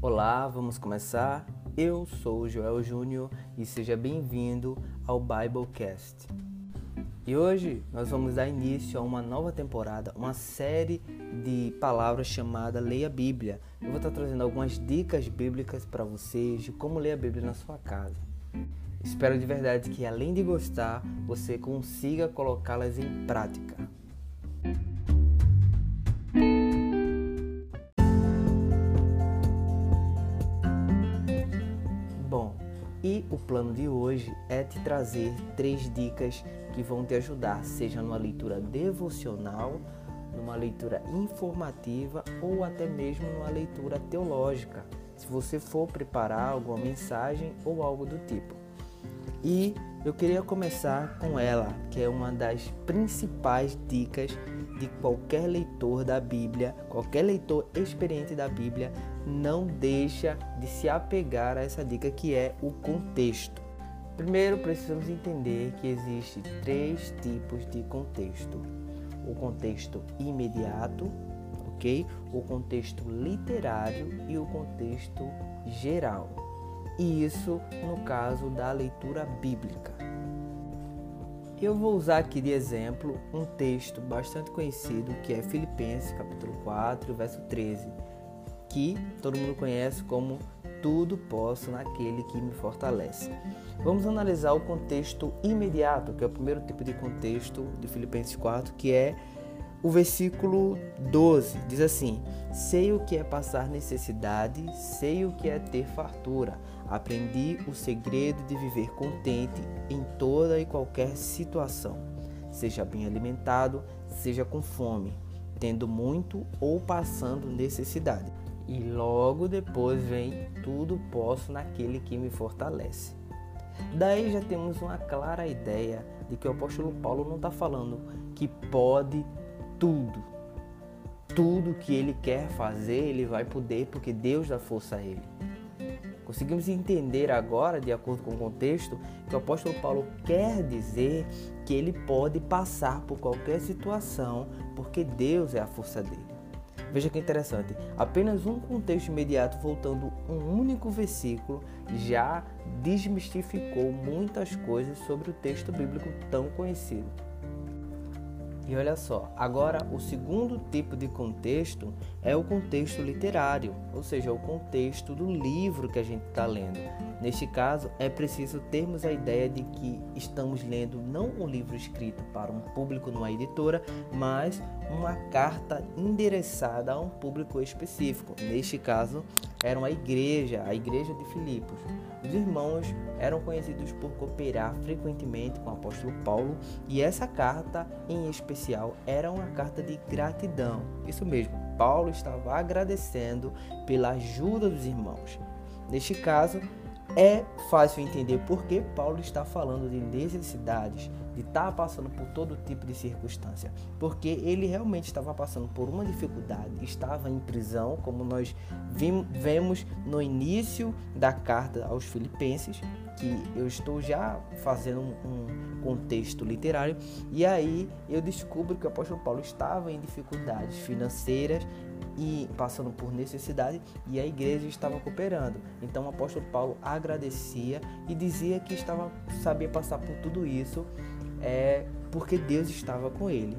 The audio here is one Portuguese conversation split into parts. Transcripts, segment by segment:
Olá, vamos começar. Eu sou o Joel Júnior e seja bem-vindo ao Biblecast. E hoje nós vamos dar início a uma nova temporada, uma série de palavras chamada Leia a Bíblia. Eu vou estar trazendo algumas dicas bíblicas para vocês de como ler a Bíblia na sua casa. Espero de verdade que, além de gostar, você consiga colocá-las em prática. O plano de hoje é te trazer três dicas que vão te ajudar, seja numa leitura devocional, numa leitura informativa ou até mesmo numa leitura teológica, se você for preparar alguma mensagem ou algo do tipo. E eu queria começar com ela, que é uma das principais dicas de qualquer leitor da Bíblia, qualquer leitor experiente da Bíblia, não deixa de se apegar a essa dica que é o contexto. Primeiro, precisamos entender que existe três tipos de contexto: o contexto imediato, ok? O contexto literário e o contexto geral. E isso no caso da leitura bíblica. Eu vou usar aqui de exemplo um texto bastante conhecido que é Filipenses capítulo 4, verso 13, que todo mundo conhece como tudo posso naquele que me fortalece. Vamos analisar o contexto imediato, que é o primeiro tipo de contexto de Filipenses 4, que é o versículo 12. Diz assim: Sei o que é passar necessidade, sei o que é ter fartura Aprendi o segredo de viver contente em toda e qualquer situação, seja bem alimentado, seja com fome, tendo muito ou passando necessidade. E logo depois vem tudo posso naquele que me fortalece. Daí já temos uma clara ideia de que o apóstolo Paulo não está falando que pode tudo. Tudo que ele quer fazer, ele vai poder porque Deus dá força a ele. Conseguimos entender agora, de acordo com o contexto, que o apóstolo Paulo quer dizer que ele pode passar por qualquer situação porque Deus é a força dele. Veja que interessante, apenas um contexto imediato, voltando um único versículo, já desmistificou muitas coisas sobre o texto bíblico tão conhecido. E olha só, agora o segundo tipo de contexto é o contexto literário, ou seja, o contexto do livro que a gente está lendo. Neste caso, é preciso termos a ideia de que estamos lendo não um livro escrito para um público numa editora, mas uma carta endereçada a um público específico. Neste caso, era uma igreja, a igreja de Filipos. Os irmãos eram conhecidos por cooperar frequentemente com o apóstolo Paulo e essa carta em especial era uma carta de gratidão. Isso mesmo, Paulo estava agradecendo pela ajuda dos irmãos. Neste caso, é fácil entender por que Paulo está falando de necessidades, de estar tá passando por todo tipo de circunstância, porque ele realmente estava passando por uma dificuldade, estava em prisão, como nós vemos no início da carta aos Filipenses, que eu estou já fazendo um contexto literário, e aí eu descubro que o apóstolo Paulo estava em dificuldades financeiras e passando por necessidade e a igreja estava cooperando. Então o apóstolo Paulo agradecia e dizia que estava sabia passar por tudo isso é porque Deus estava com ele.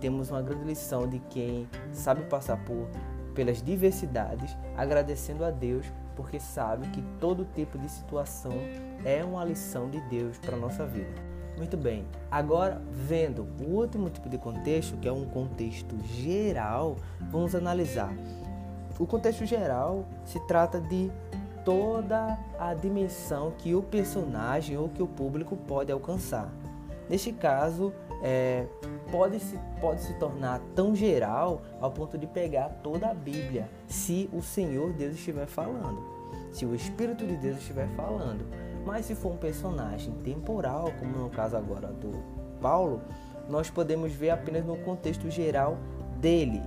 Temos uma grande lição de quem sabe passar por pelas diversidades, agradecendo a Deus porque sabe que todo tipo de situação é uma lição de Deus para nossa vida. Muito bem. Agora, vendo o último tipo de contexto, que é um contexto geral, vamos analisar. O contexto geral se trata de toda a dimensão que o personagem ou que o público pode alcançar. Neste caso, é, pode, se, pode se tornar tão geral ao ponto de pegar toda a Bíblia, se o Senhor Deus estiver falando, se o Espírito de Deus estiver falando. Mas se for um personagem temporal, como no caso agora do Paulo, nós podemos ver apenas no contexto geral dele.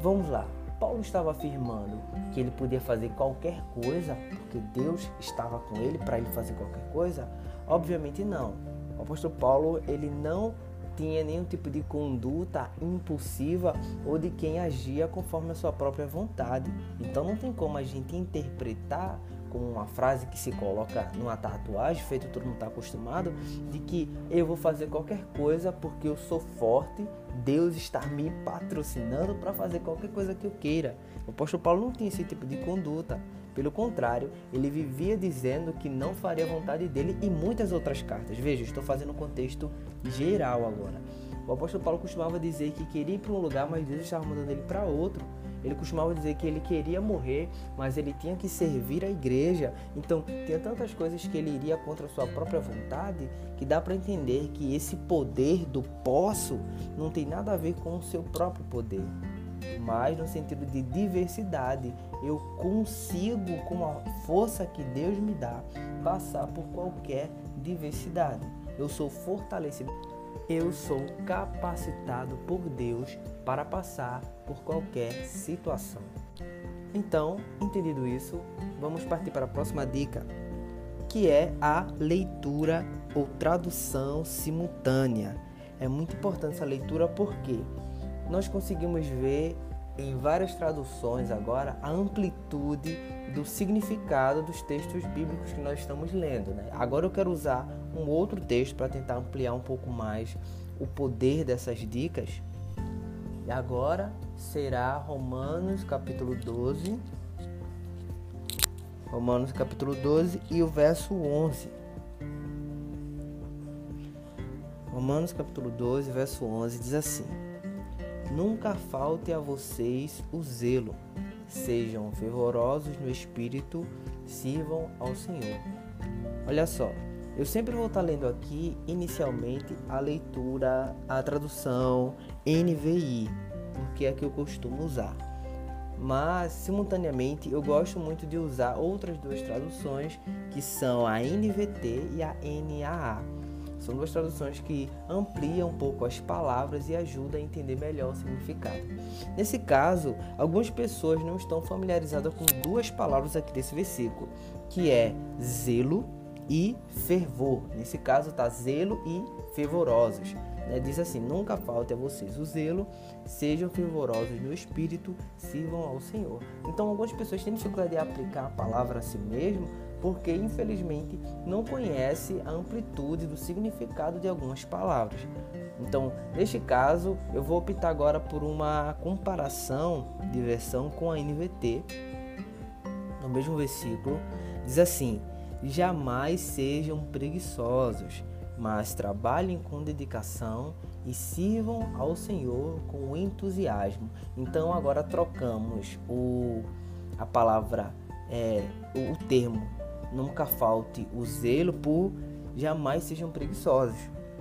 Vamos lá. Paulo estava afirmando que ele podia fazer qualquer coisa porque Deus estava com ele para ele fazer qualquer coisa? Obviamente não. O apóstolo Paulo ele não tinha nenhum tipo de conduta impulsiva ou de quem agia conforme a sua própria vontade. Então não tem como a gente interpretar como uma frase que se coloca numa tatuagem, feito todo mundo está acostumado, de que eu vou fazer qualquer coisa porque eu sou forte, Deus está me patrocinando para fazer qualquer coisa que eu queira. O apóstolo Paulo não tinha esse tipo de conduta. Pelo contrário, ele vivia dizendo que não faria a vontade dele e muitas outras cartas. Veja, estou fazendo um contexto geral agora. O apóstolo Paulo costumava dizer que queria ir para um lugar, mas Deus estava mandando ele para outro. Ele costumava dizer que ele queria morrer, mas ele tinha que servir a igreja. Então, tinha tantas coisas que ele iria contra a sua própria vontade que dá para entender que esse poder do posso não tem nada a ver com o seu próprio poder, mas no sentido de diversidade. Eu consigo, com a força que Deus me dá, passar por qualquer diversidade. Eu sou fortalecido eu sou capacitado por Deus para passar por qualquer situação. Então, entendido isso, vamos partir para a próxima dica, que é a leitura ou tradução simultânea. É muito importante essa leitura porque nós conseguimos ver em várias traduções agora a amplitude do significado dos textos bíblicos que nós estamos lendo. Né? Agora eu quero usar um outro texto para tentar ampliar um pouco mais o poder dessas dicas. E agora será Romanos capítulo 12. Romanos capítulo 12 e o verso 11. Romanos capítulo 12, verso 11 diz assim: Nunca falte a vocês o zelo, sejam fervorosos no espírito, sirvam ao Senhor. Olha só, eu sempre vou estar lendo aqui inicialmente a leitura, a tradução NVI, porque é que eu costumo usar. Mas simultaneamente eu gosto muito de usar outras duas traduções que são a NVT e a NAA. São duas traduções que ampliam um pouco as palavras e ajudam a entender melhor o significado. Nesse caso, algumas pessoas não estão familiarizadas com duas palavras aqui desse versículo, que é zelo e fervor. Nesse caso está zelo e fervorosos. Né? Diz assim: nunca falte a vocês o zelo, sejam fervorosos no espírito, sirvam ao Senhor. Então, algumas pessoas têm dificuldade de aplicar a palavra a si mesmo porque, infelizmente, não conhece a amplitude do significado de algumas palavras. Então, neste caso, eu vou optar agora por uma comparação de versão com a NVT. No mesmo versículo, diz assim: Jamais sejam preguiçosos, mas trabalhem com dedicação e sirvam ao Senhor com entusiasmo. Então agora trocamos o, a palavra, é, o, o termo nunca falte o zelo por jamais sejam preguiçosos.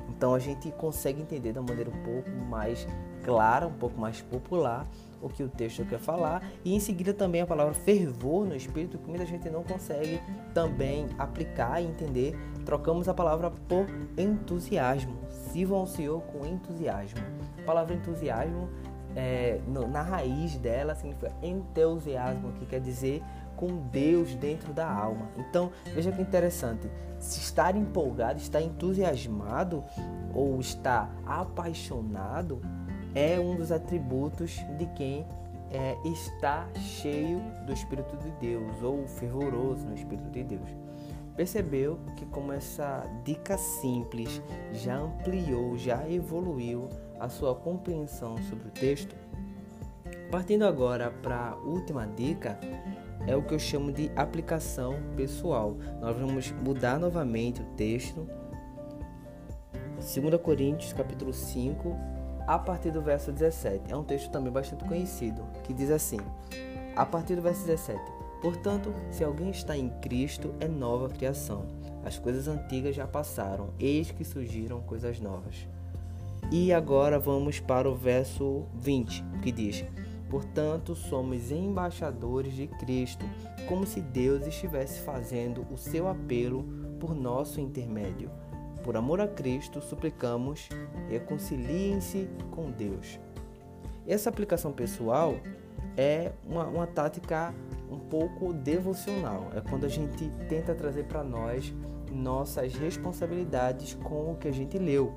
Então a gente consegue entender da maneira um pouco mais clara, um pouco mais popular o que o texto quer falar e em seguida também a palavra fervor no espírito que muita gente não consegue também aplicar e entender. Trocamos a palavra por entusiasmo. Sirvam ao Senhor com entusiasmo. A palavra entusiasmo é, no, na raiz dela significa entusiasmo, que quer dizer com Deus dentro da alma. Então, veja que interessante. Se estar empolgado, estar entusiasmado ou estar apaixonado é um dos atributos de quem é, está cheio do Espírito de Deus ou fervoroso no Espírito de Deus. Percebeu que como essa dica simples já ampliou, já evoluiu a sua compreensão sobre o texto? Partindo agora para a última dica, é o que eu chamo de aplicação pessoal. Nós vamos mudar novamente o texto. 2 Coríntios capítulo 5, a partir do verso 17. É um texto também bastante conhecido, que diz assim: A partir do verso 17. Portanto, se alguém está em Cristo, é nova criação. As coisas antigas já passaram, eis que surgiram coisas novas. E agora vamos para o verso 20, que diz: Portanto, somos embaixadores de Cristo, como se Deus estivesse fazendo o seu apelo por nosso intermédio. Por amor a Cristo, suplicamos, reconciliem-se com Deus. Essa aplicação pessoal é uma, uma tática um pouco devocional. É quando a gente tenta trazer para nós nossas responsabilidades com o que a gente leu.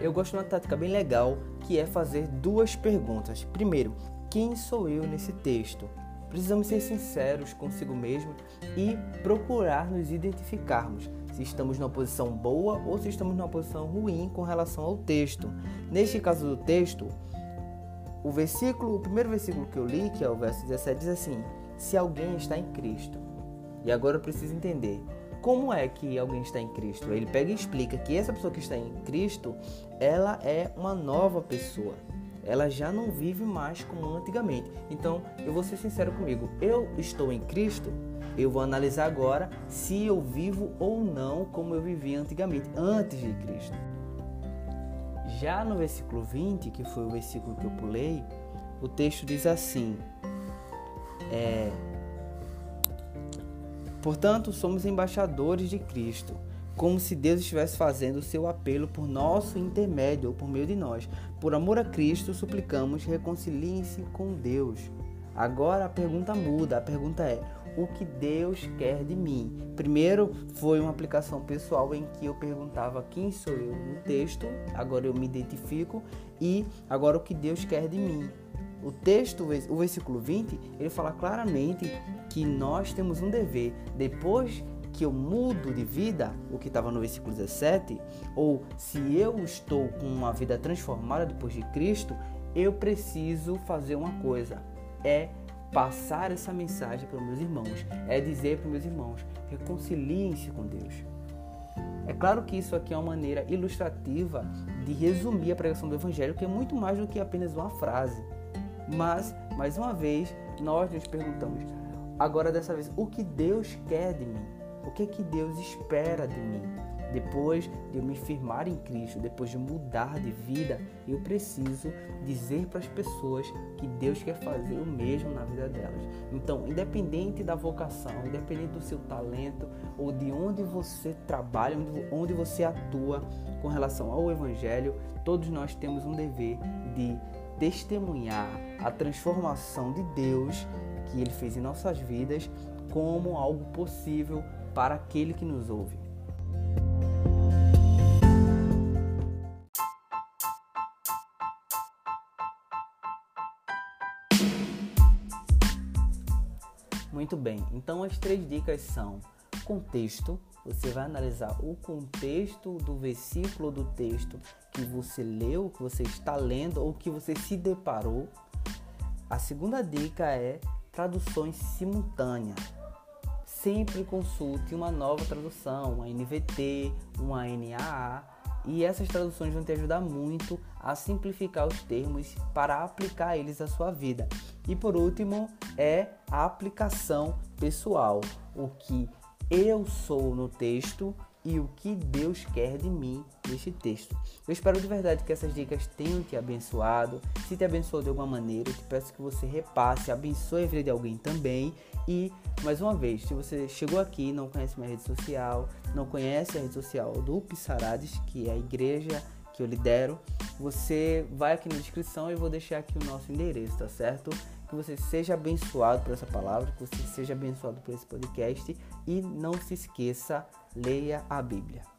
Eu gosto de uma tática bem legal que é fazer duas perguntas. Primeiro, quem sou eu nesse texto? Precisamos ser sinceros consigo mesmo e procurar nos identificarmos se estamos numa posição boa ou se estamos numa posição ruim com relação ao texto. Neste caso do texto, o versículo, o primeiro versículo que eu li, que é o verso 17, diz assim: Se alguém está em Cristo. E agora eu preciso entender como é que alguém está em Cristo. Ele pega e explica que essa pessoa que está em Cristo, ela é uma nova pessoa. Ela já não vive mais como antigamente. Então, eu vou ser sincero comigo. Eu estou em Cristo. Eu vou analisar agora se eu vivo ou não como eu vivia antigamente, antes de Cristo. Já no versículo 20, que foi o versículo que eu pulei, o texto diz assim: é, Portanto, somos embaixadores de Cristo, como se Deus estivesse fazendo o seu apelo por nosso intermédio ou por meio de nós. Por amor a Cristo, suplicamos, reconciliem-se com Deus. Agora a pergunta muda, a pergunta é: o que Deus quer de mim. Primeiro foi uma aplicação pessoal em que eu perguntava quem sou eu no texto, agora eu me identifico e agora o que Deus quer de mim. O texto, o versículo 20, ele fala claramente que nós temos um dever. Depois que eu mudo de vida, o que estava no versículo 17, ou se eu estou com uma vida transformada depois de Cristo, eu preciso fazer uma coisa: é passar essa mensagem para os meus irmãos, é dizer para os meus irmãos: reconciliem-se com Deus. É claro que isso aqui é uma maneira ilustrativa de resumir a pregação do Evangelho, que é muito mais do que apenas uma frase. Mas, mais uma vez, nós nos perguntamos, agora dessa vez, o que Deus quer de mim? O que é que Deus espera de mim? Depois de eu me firmar em Cristo, depois de mudar de vida, eu preciso dizer para as pessoas que Deus quer fazer o mesmo na vida delas. Então, independente da vocação, independente do seu talento ou de onde você trabalha, onde você atua com relação ao Evangelho, todos nós temos um dever de testemunhar a transformação de Deus que Ele fez em nossas vidas como algo possível para aquele que nos ouve. Muito bem, então as três dicas são contexto, você vai analisar o contexto do versículo do texto que você leu, que você está lendo ou que você se deparou. A segunda dica é traduções simultâneas. Sempre consulte uma nova tradução, uma NVT, uma NAA, e essas traduções vão te ajudar muito a simplificar os termos para aplicar eles à sua vida. E por último, é a aplicação pessoal, o que eu sou no texto e o que Deus quer de mim neste texto. Eu espero de verdade que essas dicas tenham te abençoado. Se te abençoou de alguma maneira, eu te peço que você repasse, abençoe a vida de alguém também. E, mais uma vez, se você chegou aqui não conhece minha rede social, não conhece a rede social do Pissarades, que é a igreja que eu lidero, você vai aqui na descrição e eu vou deixar aqui o nosso endereço, tá certo? Que você seja abençoado por essa palavra, que você seja abençoado por esse podcast e não se esqueça, leia a Bíblia.